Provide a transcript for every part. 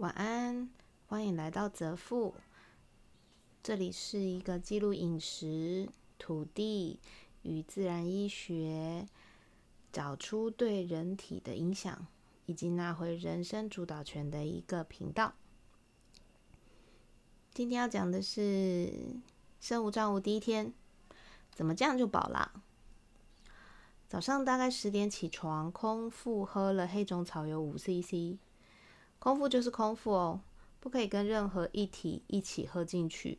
晚安，欢迎来到泽富。这里是一个记录饮食、土地与自然医学，找出对人体的影响，以及拿回人生主导权的一个频道。今天要讲的是生物障物第一天，怎么这样就饱了？早上大概十点起床，空腹喝了黑种草油五 CC。空腹就是空腹哦，不可以跟任何一体一起喝进去，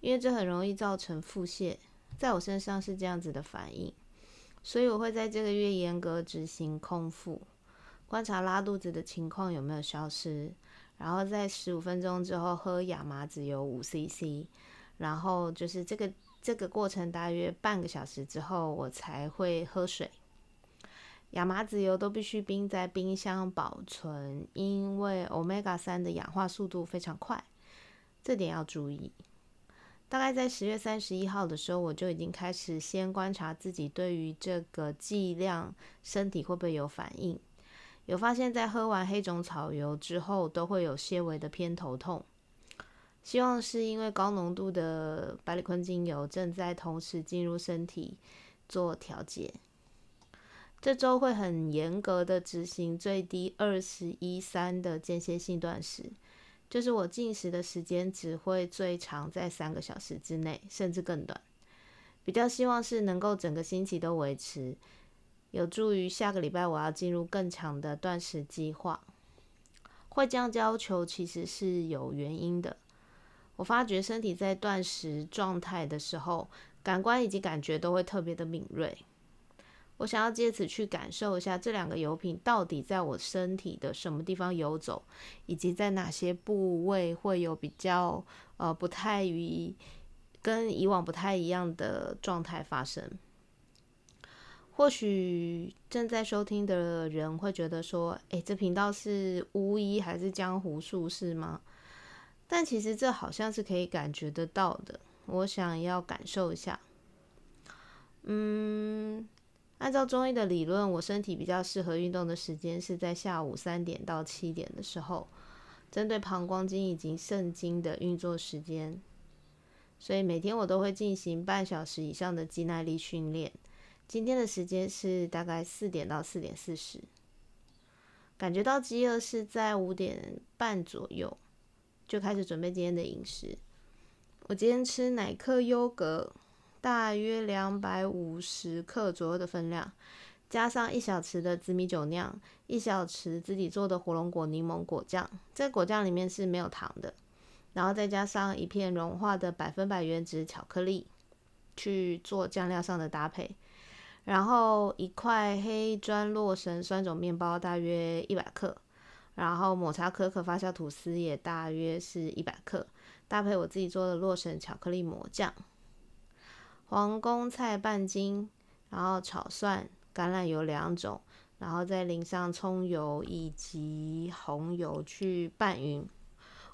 因为这很容易造成腹泻。在我身上是这样子的反应，所以我会在这个月严格执行空腹，观察拉肚子的情况有没有消失，然后在十五分钟之后喝亚麻籽油五 CC，然后就是这个这个过程大约半个小时之后，我才会喝水。亚麻籽油都必须冰在冰箱保存，因为 omega 三的氧化速度非常快，这点要注意。大概在十月三十一号的时候，我就已经开始先观察自己对于这个剂量身体会不会有反应。有发现，在喝完黑种草油之后，都会有些微的偏头痛。希望是因为高浓度的百里坤精油正在同时进入身体做调节。这周会很严格的执行最低二十一三的间歇性断食，就是我进食的时间只会最长在三个小时之内，甚至更短。比较希望是能够整个星期都维持，有助于下个礼拜我要进入更长的断食计划。会这样要求其实是有原因的。我发觉身体在断食状态的时候，感官以及感觉都会特别的敏锐。我想要借此去感受一下这两个油品到底在我身体的什么地方游走，以及在哪些部位会有比较呃不太与跟以往不太一样的状态发生。或许正在收听的人会觉得说：“诶，这频道是巫医还是江湖术士吗？”但其实这好像是可以感觉得到的。我想要感受一下，嗯。按照中医的理论，我身体比较适合运动的时间是在下午三点到七点的时候，针对膀胱经以及肾经的运作时间。所以每天我都会进行半小时以上的肌耐力训练。今天的时间是大概四点到四点四十，感觉到饥饿是在五点半左右，就开始准备今天的饮食。我今天吃奶克优格。大约两百五十克左右的分量，加上一小匙的紫米酒酿，一小匙自己做的火龙果柠檬果酱，这果酱里面是没有糖的，然后再加上一片融化的百分百原质巧克力去做酱料上的搭配，然后一块黑砖洛神酸种面包大约一百克，然后抹茶可可发酵吐司也大约是一百克，搭配我自己做的洛神巧克力抹酱。黄宫菜半斤，然后炒蒜、橄榄油两种，然后再淋上葱油以及红油去拌匀。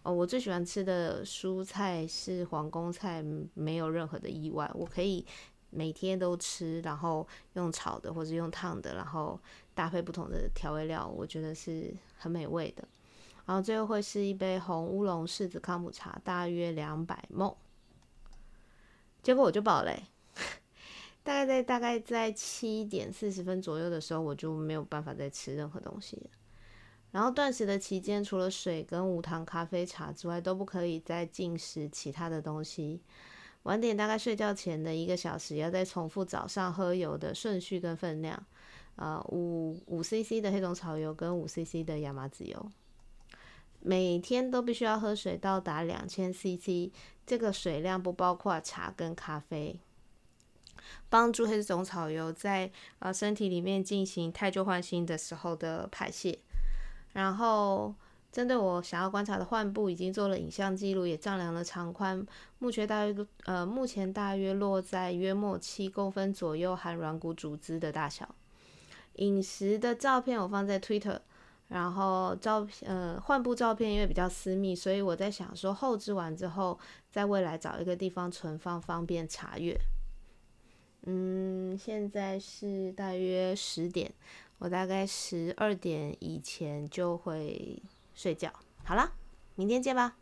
哦，我最喜欢吃的蔬菜是黄宫菜，没有任何的意外，我可以每天都吃，然后用炒的或者用烫的，然后搭配不同的调味料，我觉得是很美味的。然后最后会是一杯红乌龙柿子康普茶，大约两百沫。结果我就饱嘞，大概在大概在七点四十分左右的时候，我就没有办法再吃任何东西。然后断食的期间，除了水跟无糖咖啡茶之外，都不可以再进食其他的东西。晚点大概睡觉前的一个小时，要再重复早上喝油的顺序跟分量，呃，五五 CC 的黑种草油跟五 CC 的亚麻籽油。每天都必须要喝水到达两千 CC，这个水量不包括茶跟咖啡，帮助黑种草油在呃身体里面进行太旧换新的时候的排泄。然后针对我想要观察的患部，已经做了影像记录，也丈量了长宽，目前大约呃目前大约落在约莫七公分左右，含软骨组织的大小。饮食的照片我放在 Twitter。然后照片，呃，换部照片因为比较私密，所以我在想说后置完之后，在未来找一个地方存放，方便查阅。嗯，现在是大约十点，我大概十二点以前就会睡觉。好啦，明天见吧。